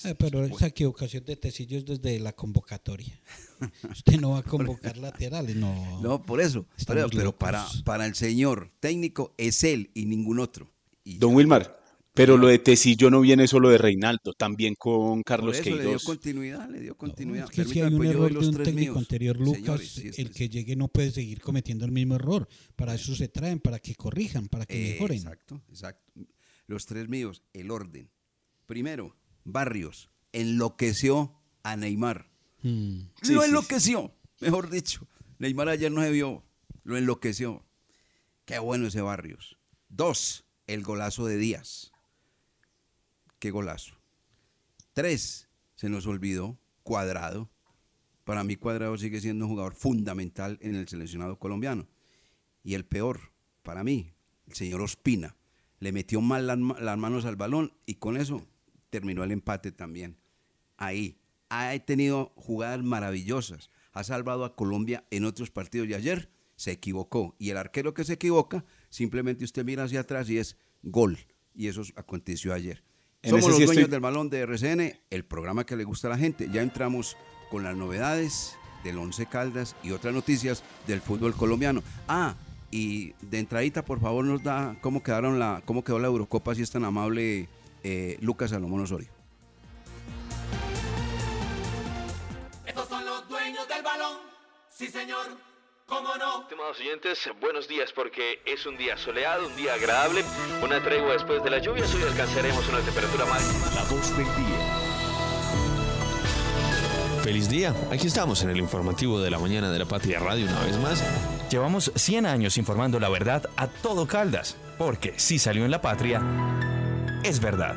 Eh, pero esa equivocación de Tecillo es desde la convocatoria. Usted no va a convocar laterales, no. No, por eso. Pero, para, para el señor técnico es él y ningún otro. Don Wilmar, pero lo de Tecillo no viene solo de Reinaldo, también con Carlos Queiroz. le dio continuidad, le dio continuidad. es que si hay un pues error de un técnico anterior, Lucas, el que llegue no puede seguir cometiendo el mismo error. Para eso se traen, para que corrijan, para que mejoren. Exacto, exacto. Los tres míos, el orden. Primero, Barrios enloqueció a Neymar. Hmm. lo enloqueció, mejor dicho. Neymar ayer no se vio, lo enloqueció. Qué bueno ese Barrios. Dos, el golazo de Díaz qué golazo. Tres, se nos olvidó, Cuadrado. Para mí Cuadrado sigue siendo un jugador fundamental en el seleccionado colombiano. Y el peor, para mí, el señor Ospina. Le metió mal las, manos al balón y con eso terminó el empate también. Ahí. Ha tenido jugadas maravillosas. Ha salvado a Colombia en otros partidos y ayer se equivocó. Y el arquero que se equivoca, simplemente usted mira hacia atrás y es gol. Y eso aconteció ayer. Somos los dueños del balón de RCN, el programa que le gusta a la gente. Ya entramos con las novedades del Once Caldas y otras noticias del fútbol colombiano. Ah, y de entradita, por favor, nos da cómo quedaron la, cómo quedó la Eurocopa, si es tan amable eh, Lucas Salomón Osorio. Estos son los dueños del balón, sí señor. ¿Cómo no? Estimados oyentes, buenos días porque es un día soleado, un día agradable, una tregua después de la lluvia, hoy alcanzaremos una temperatura máxima. La voz del día. Feliz día, aquí estamos en el informativo de la mañana de la Patria Radio una vez más. Llevamos 100 años informando la verdad a todo Caldas, porque si salió en la Patria, es verdad.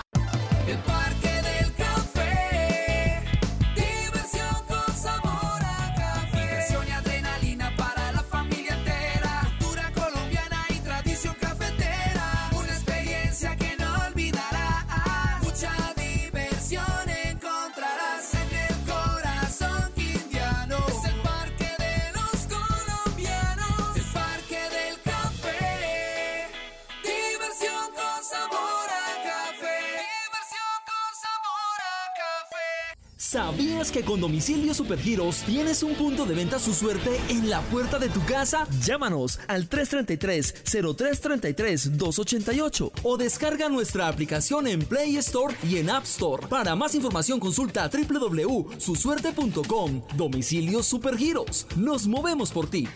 Domicilio Supergiros tienes un punto de venta su suerte en la puerta de tu casa? Llámanos al 333-0333-288 o descarga nuestra aplicación en Play Store y en App Store. Para más información consulta www.susuerte.com. Domicilio Supergiros. Nos movemos por ti.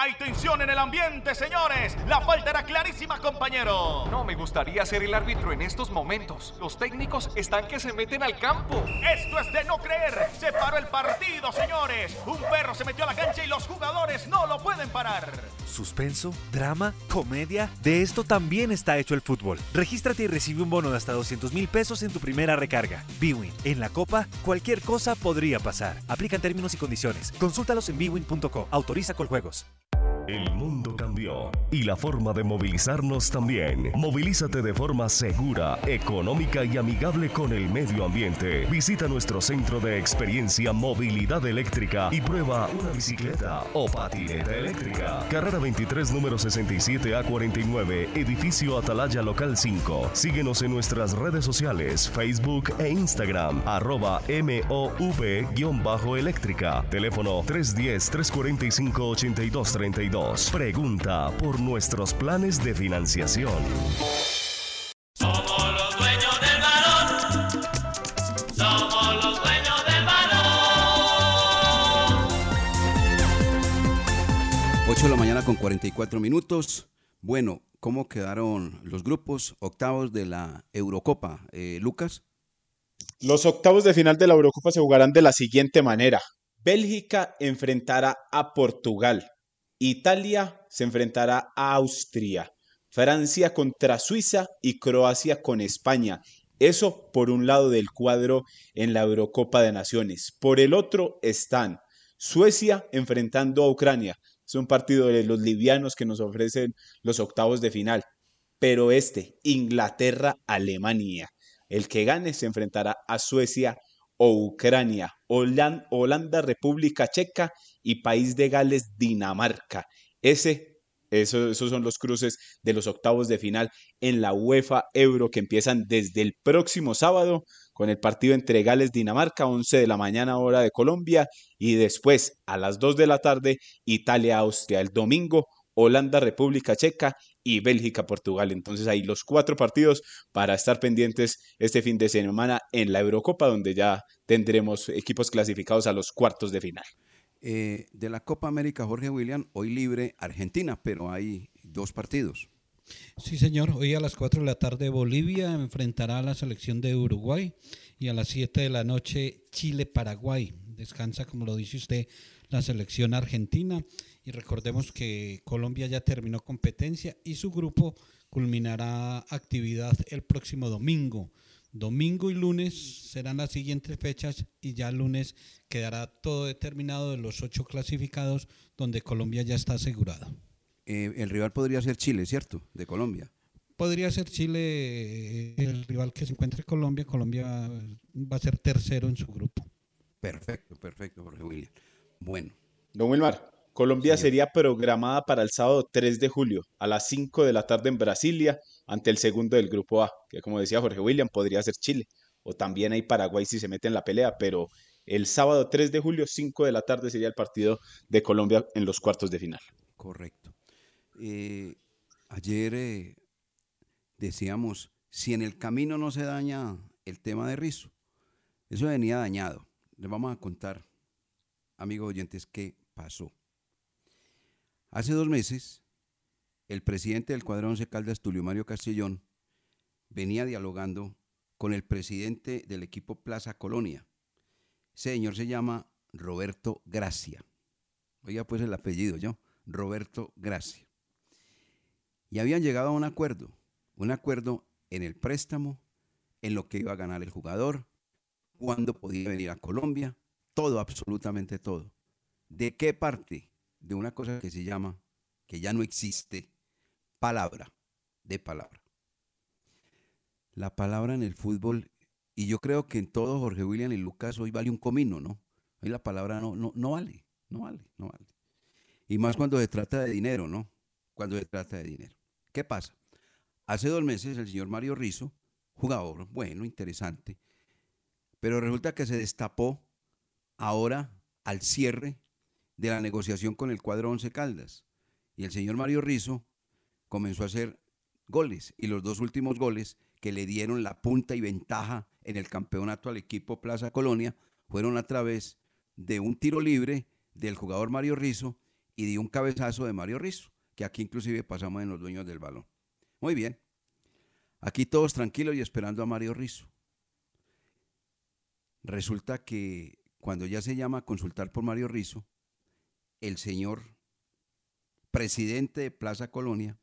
Hay tensión en el ambiente, señores. La falta era clarísima, compañero. No me gustaría ser el árbitro en estos momentos. Los técnicos están que se meten al campo. Esto es de no creer. Se paró el partido, señores. Un perro se metió a la cancha y los jugadores no lo pueden parar. Suspenso, drama, comedia. De esto también está hecho el fútbol. Regístrate y recibe un bono de hasta 200 mil pesos en tu primera recarga. Bwin. En la Copa, cualquier cosa podría pasar. Aplican términos y condiciones. Consúltalos en bwin.co. Autoriza con juegos. El mundo cambió y la forma de movilizarnos también. Movilízate de forma segura, económica y amigable con el medio ambiente. Visita nuestro centro de experiencia Movilidad Eléctrica y prueba una bicicleta o patineta eléctrica. Carrera 23, número 67A49, edificio Atalaya Local 5. Síguenos en nuestras redes sociales, Facebook e Instagram, arroba MOV-eléctrica. Teléfono 310-345-8232. Pregunta por nuestros planes de financiación. Somos los dueños del balón. Somos los dueños del balón. 8 de la mañana con 44 minutos. Bueno, ¿cómo quedaron los grupos octavos de la Eurocopa? Eh, Lucas. Los octavos de final de la Eurocopa se jugarán de la siguiente manera. Bélgica enfrentará a Portugal. Italia se enfrentará a Austria. Francia contra Suiza y Croacia con España. Eso por un lado del cuadro en la Eurocopa de Naciones. Por el otro están Suecia enfrentando a Ucrania. Es un partido de los livianos que nos ofrecen los octavos de final. Pero este, Inglaterra-Alemania. El que gane se enfrentará a Suecia o Ucrania, Holanda, República Checa y País de Gales, Dinamarca. Ese, esos son los cruces de los octavos de final en la UEFA Euro que empiezan desde el próximo sábado con el partido entre Gales, Dinamarca, 11 de la mañana hora de Colombia y después a las 2 de la tarde Italia, Austria. El domingo Holanda, República Checa y Bélgica, Portugal. Entonces hay los cuatro partidos para estar pendientes este fin de semana en la Eurocopa, donde ya tendremos equipos clasificados a los cuartos de final. Eh, de la Copa América, Jorge William, hoy libre Argentina, pero hay dos partidos. Sí, señor. Hoy a las 4 de la tarde Bolivia enfrentará a la selección de Uruguay y a las 7 de la noche Chile-Paraguay. Descansa, como lo dice usted, la selección argentina y recordemos que Colombia ya terminó competencia y su grupo culminará actividad el próximo domingo. Domingo y lunes serán las siguientes fechas y ya el lunes quedará todo determinado de los ocho clasificados donde Colombia ya está asegurado. Eh, el rival podría ser Chile, ¿cierto? De Colombia. Podría ser Chile eh, el rival que se encuentre Colombia. Colombia va a ser tercero en su grupo. Perfecto, perfecto, Jorge William. Bueno. Don Wilmar. Colombia sería programada para el sábado 3 de julio a las 5 de la tarde en Brasilia ante el segundo del grupo A, que como decía Jorge William podría ser Chile o también hay Paraguay si se mete en la pelea, pero el sábado 3 de julio 5 de la tarde sería el partido de Colombia en los cuartos de final. Correcto. Eh, ayer eh, decíamos, si en el camino no se daña el tema de Rizo, eso venía dañado. Les vamos a contar, amigos oyentes, qué pasó. Hace dos meses, el presidente del cuadro 11 Caldas, Tulio Mario Castellón, venía dialogando con el presidente del equipo Plaza Colonia. Ese señor se llama Roberto Gracia. Oiga pues el apellido yo, Roberto Gracia. Y habían llegado a un acuerdo, un acuerdo en el préstamo, en lo que iba a ganar el jugador, cuándo podía venir a Colombia, todo, absolutamente todo. ¿De qué parte? de una cosa que se llama, que ya no existe, palabra, de palabra. La palabra en el fútbol, y yo creo que en todo Jorge William y Lucas hoy vale un comino, ¿no? Hoy la palabra no, no, no vale, no vale, no vale. Y más cuando se trata de dinero, ¿no? Cuando se trata de dinero. ¿Qué pasa? Hace dos meses el señor Mario Rizo, jugador bueno, interesante, Pero resulta que se destapó ahora al cierre de la negociación con el cuadro Once Caldas. Y el señor Mario Rizo comenzó a hacer goles. Y los dos últimos goles que le dieron la punta y ventaja en el campeonato al equipo Plaza Colonia fueron a través de un tiro libre del jugador Mario Rizo y de un cabezazo de Mario Rizo, que aquí inclusive pasamos en los dueños del balón. Muy bien. Aquí todos tranquilos y esperando a Mario Rizo. Resulta que cuando ya se llama a consultar por Mario Rizo, el señor presidente de Plaza Colonia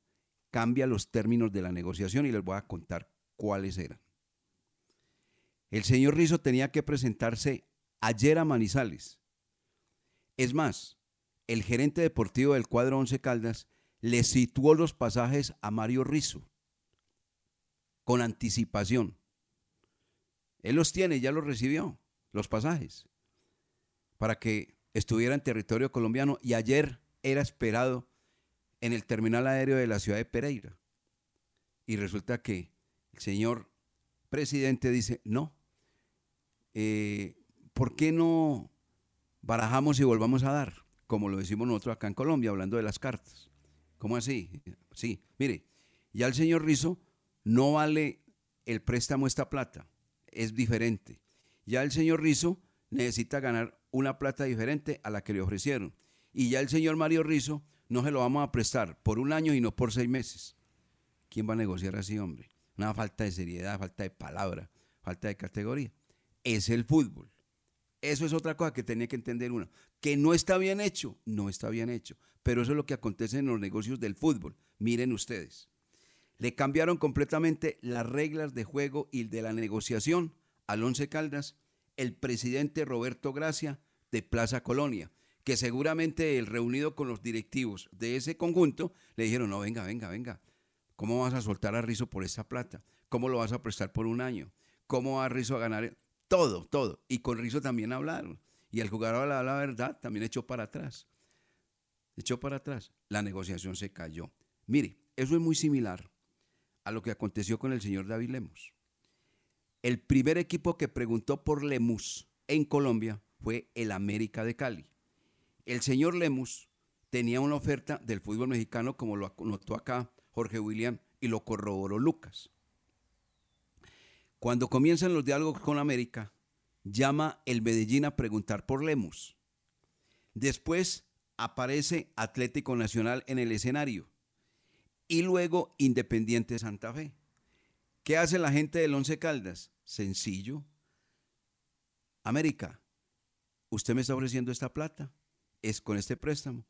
cambia los términos de la negociación y les voy a contar cuáles eran. El señor Rizo tenía que presentarse ayer a Manizales. Es más, el gerente deportivo del cuadro Once Caldas le situó los pasajes a Mario Rizo con anticipación. Él los tiene, ya los recibió, los pasajes, para que estuviera en territorio colombiano y ayer era esperado en el terminal aéreo de la ciudad de Pereira. Y resulta que el señor presidente dice, no, eh, ¿por qué no barajamos y volvamos a dar? Como lo decimos nosotros acá en Colombia, hablando de las cartas. ¿Cómo así? Sí, mire, ya el señor Rizo no vale el préstamo esta plata, es diferente. Ya el señor Rizo necesita ganar una plata diferente a la que le ofrecieron. Y ya el señor Mario Rizo no se lo vamos a prestar por un año y no por seis meses. ¿Quién va a negociar así, hombre? Una falta de seriedad, falta de palabra, falta de categoría. Es el fútbol. Eso es otra cosa que tenía que entender uno. Que no está bien hecho, no está bien hecho. Pero eso es lo que acontece en los negocios del fútbol. Miren ustedes. Le cambiaron completamente las reglas de juego y de la negociación al Once Caldas el presidente Roberto Gracia de Plaza Colonia, que seguramente el reunido con los directivos de ese conjunto le dijeron, no, venga, venga, venga, ¿cómo vas a soltar a Rizo por esa plata? ¿Cómo lo vas a prestar por un año? ¿Cómo va Rizo a ganar? Todo, todo. Y con Rizo también hablaron. Y el jugador, la, la verdad, también echó para atrás. Echó para atrás. La negociación se cayó. Mire, eso es muy similar a lo que aconteció con el señor David Lemos. El primer equipo que preguntó por Lemus en Colombia fue el América de Cali. El señor Lemus tenía una oferta del fútbol mexicano, como lo notó acá Jorge William y lo corroboró Lucas. Cuando comienzan los diálogos con América, llama el Medellín a preguntar por Lemus. Después aparece Atlético Nacional en el escenario y luego Independiente Santa Fe. ¿Qué hace la gente del Once Caldas? Sencillo. América, usted me está ofreciendo esta plata, es con este préstamo.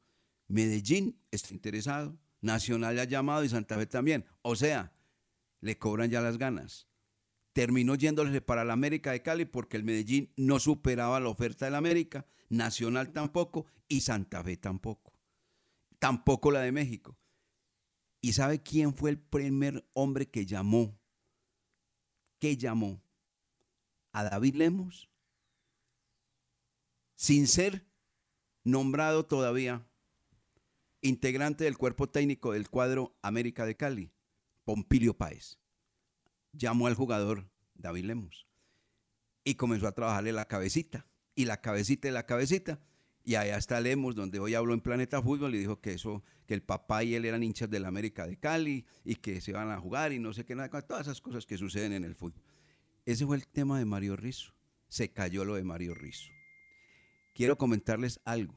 Medellín está interesado, Nacional le ha llamado y Santa Fe también. O sea, le cobran ya las ganas terminó yéndose para la América de Cali porque el Medellín no superaba la oferta del América, Nacional tampoco y Santa Fe tampoco. Tampoco la de México. ¿Y sabe quién fue el primer hombre que llamó? ¿Qué llamó? A David Lemos. Sin ser nombrado todavía integrante del cuerpo técnico del cuadro América de Cali, Pompilio Páez llamó al jugador David Lemos y comenzó a trabajarle la cabecita y la cabecita y la cabecita. Y allá está Lemos, donde hoy habló en Planeta Fútbol y dijo que eso, que el papá y él eran hinchas del América de Cali y que se iban a jugar y no sé qué nada, todas esas cosas que suceden en el fútbol. Ese fue el tema de Mario Rizzo. Se cayó lo de Mario Rizzo. Quiero comentarles algo.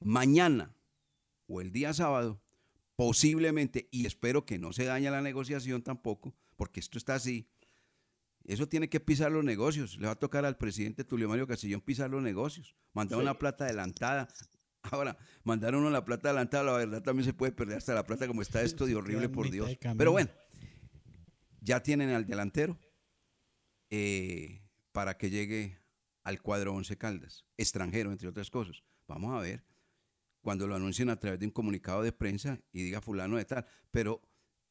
Mañana o el día sábado, posiblemente, y espero que no se dañe la negociación tampoco, porque esto está así. Eso tiene que pisar los negocios. Le va a tocar al presidente Tulio Mario Casillón pisar los negocios. Mandar una plata adelantada. Ahora, mandar uno la plata adelantada, la verdad también se puede perder hasta la plata como está esto de horrible, por Dios. Pero bueno, ya tienen al delantero eh, para que llegue al cuadro Once Caldas, extranjero, entre otras cosas. Vamos a ver cuando lo anuncien a través de un comunicado de prensa y diga fulano de tal. Pero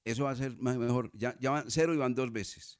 eso va a ser más, mejor. Ya, ya van cero y van dos veces.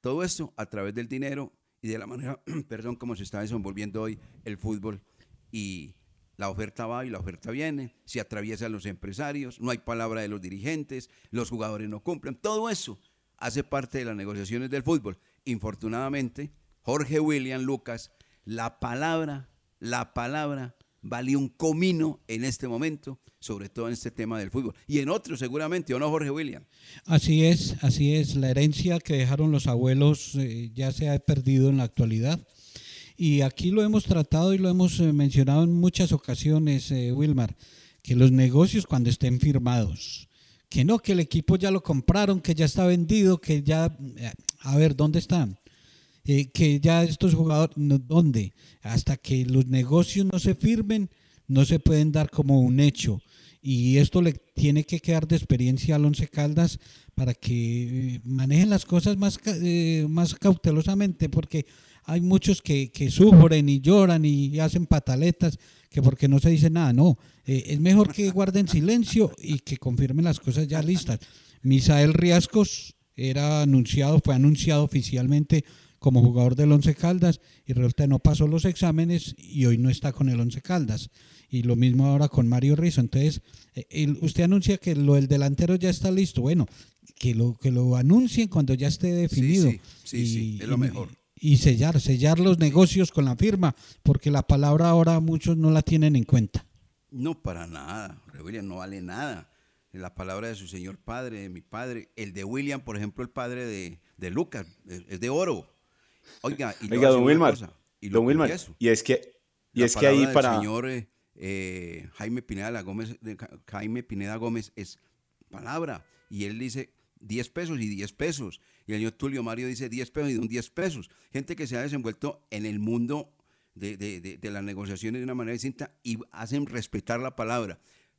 Todo esto a través del dinero y de la manera, perdón, como se está desenvolviendo hoy el fútbol. Y la oferta va y la oferta viene, se atraviesan los empresarios, no hay palabra de los dirigentes, los jugadores no cumplen. Todo eso hace parte de las negociaciones del fútbol. Infortunadamente, Jorge William Lucas, la palabra, la palabra vale un comino en este momento, sobre todo en este tema del fútbol. Y en otros seguramente, ¿o no, Jorge William? Así es, así es. La herencia que dejaron los abuelos eh, ya se ha perdido en la actualidad. Y aquí lo hemos tratado y lo hemos eh, mencionado en muchas ocasiones, eh, Wilmar, que los negocios cuando estén firmados, que no, que el equipo ya lo compraron, que ya está vendido, que ya, a ver, ¿dónde están? Que ya estos jugadores, ¿dónde? Hasta que los negocios no se firmen, no se pueden dar como un hecho. Y esto le tiene que quedar de experiencia al Once Caldas para que eh, manejen las cosas más, eh, más cautelosamente, porque hay muchos que, que, sufren y lloran y hacen pataletas, que porque no se dice nada, no. Eh, es mejor que guarden silencio y que confirmen las cosas ya listas. Misael Riascos era anunciado, fue anunciado oficialmente como jugador del Once Caldas y resulta que no pasó los exámenes y hoy no está con el Once Caldas. Y lo mismo ahora con Mario Rizzo. Entonces, eh, usted anuncia que lo del delantero ya está listo. Bueno, que lo, que lo anuncien cuando ya esté definido. Sí, sí, sí, es lo mejor. Y, sellar, sellar los negocios con la firma, porque la palabra ahora muchos no la tienen en cuenta. No, para nada. William no vale nada. La palabra de su señor padre, de mi padre, el de William, por ejemplo, el padre de, de Lucas, es de oro. Oiga, y don Wilmar, y don Wilmar, y es que, y es que ahí para... El señor eh, eh, Jaime, Pineda Gómez, Jaime Pineda Gómez es palabra, y él dice 10 pesos y 10 pesos, y el señor Tulio Mario dice 10 pesos y un 10 pesos. Gente que se ha desenvuelto en el mundo de, de, de, las negociaciones de una manera distinta y hacen respetar la palabra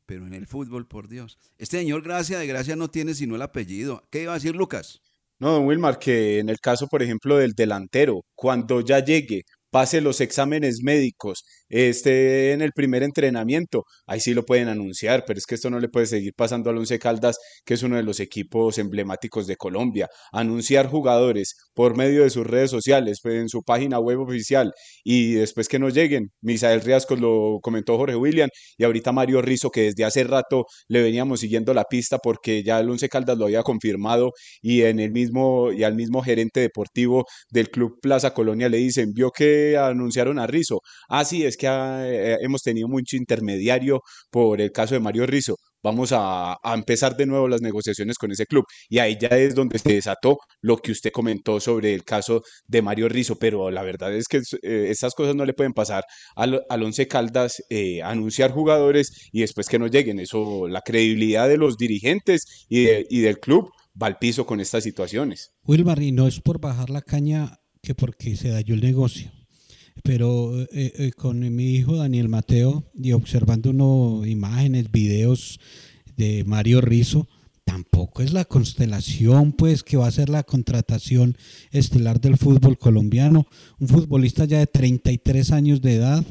pero en el fútbol, por Dios. Este señor Gracia de Gracia no tiene sino el apellido. ¿Qué iba a decir Lucas? No, don Wilmar, que en el caso, por ejemplo, del delantero, cuando ya llegue, pase los exámenes médicos, esté en el primer entrenamiento, ahí sí lo pueden anunciar, pero es que esto no le puede seguir pasando al Once Caldas, que es uno de los equipos emblemáticos de Colombia. Anunciar jugadores por medio de sus redes sociales, pues, en su página web oficial, y después que no lleguen. Misael Riascos lo comentó Jorge William, y ahorita Mario Rizo, que desde hace rato le veníamos siguiendo la pista porque ya el Once Caldas lo había confirmado, y en el mismo, y al mismo gerente deportivo del Club Plaza Colonia le dicen, vio que anunciaron a Rizo. Ah, sí, es que eh, hemos tenido mucho intermediario por el caso de Mario Rizzo. Vamos a, empezar de nuevo las negociaciones con ese club. Y ahí ya es donde se desató lo que usted comentó sobre el caso de Mario Rizzo. Pero la verdad es que eh, estas cosas no le pueden pasar al, al Once Caldas, eh, anunciar jugadores y después que no lleguen. Eso, la credibilidad de los dirigentes y, y del club va al piso con estas situaciones. Wilmar, y no es por bajar la caña que porque se dañó el negocio pero eh, eh, con mi hijo Daniel Mateo y observando uno, imágenes, videos de Mario Rizo, tampoco es la constelación pues que va a ser la contratación estelar del fútbol colombiano, un futbolista ya de 33 años de edad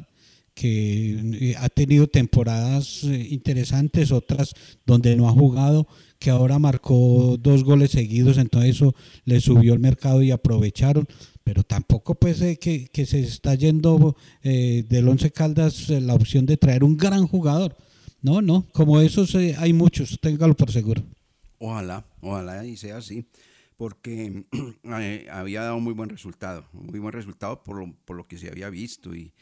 que eh, ha tenido temporadas interesantes, otras donde no ha jugado, que ahora marcó dos goles seguidos, entonces eso le subió el mercado y aprovecharon pero tampoco pues eh, que, que, se está yendo eh, del Once Caldas eh, la opción de traer un gran jugador. No, no, como esos hay muchos, téngalo por seguro. Ojalá, ojalá y sea así, porque había dado muy buen resultado, muy buen resultado por lo, por lo que se había visto. Y,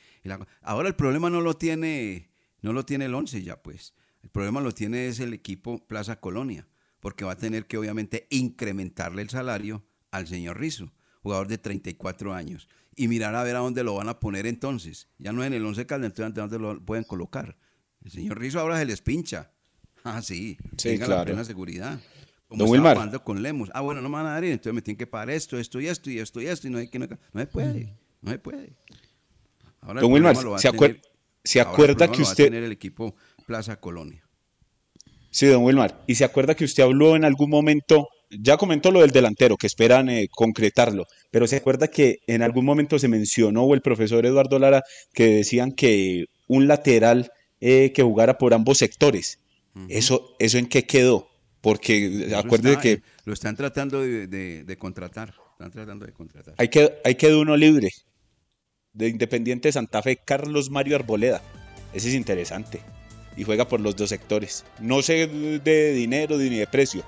ahora el problema no lo tiene, no lo tiene el Once ya pues, el problema lo tiene es el equipo Plaza Colonia, porque va a tener que obviamente incrementarle el salario al señor Rizo jugador de 34 años. Y mirar a ver a dónde lo van a poner entonces. Ya no en el 11 Caldas, entonces dónde lo pueden colocar. El señor Rizzo ahora se les pincha. Ah, sí. sí tenga claro. la plena seguridad. Como Don Wilmar. jugando con Lemos. Ah, bueno, no me van a dar, entonces me tienen que pagar esto, esto y esto y esto y esto. Y no, hay que, no, no se puede. No se puede. Ahora Don Wilmar, ¿se, acuer ¿se acuerda que usted... Va a tener el equipo Plaza Colonia. Sí, don Wilmar. ¿Y se acuerda que usted habló en algún momento ya comentó lo del delantero, que esperan eh, concretarlo, pero se acuerda que en algún momento se mencionó, o el profesor Eduardo Lara, que decían que un lateral eh, que jugara por ambos sectores. ¿Eso, ¿Eso en qué quedó? Porque acuérdese que... Eh, lo están tratando de, contratar. Están tratando de contratar. Hay que, hay quedó uno libre. De Independiente Santa Fe, Carlos Mario Arboleda. Ese es interesante. Y juega por los dos sectores. No sé de dinero ni de precio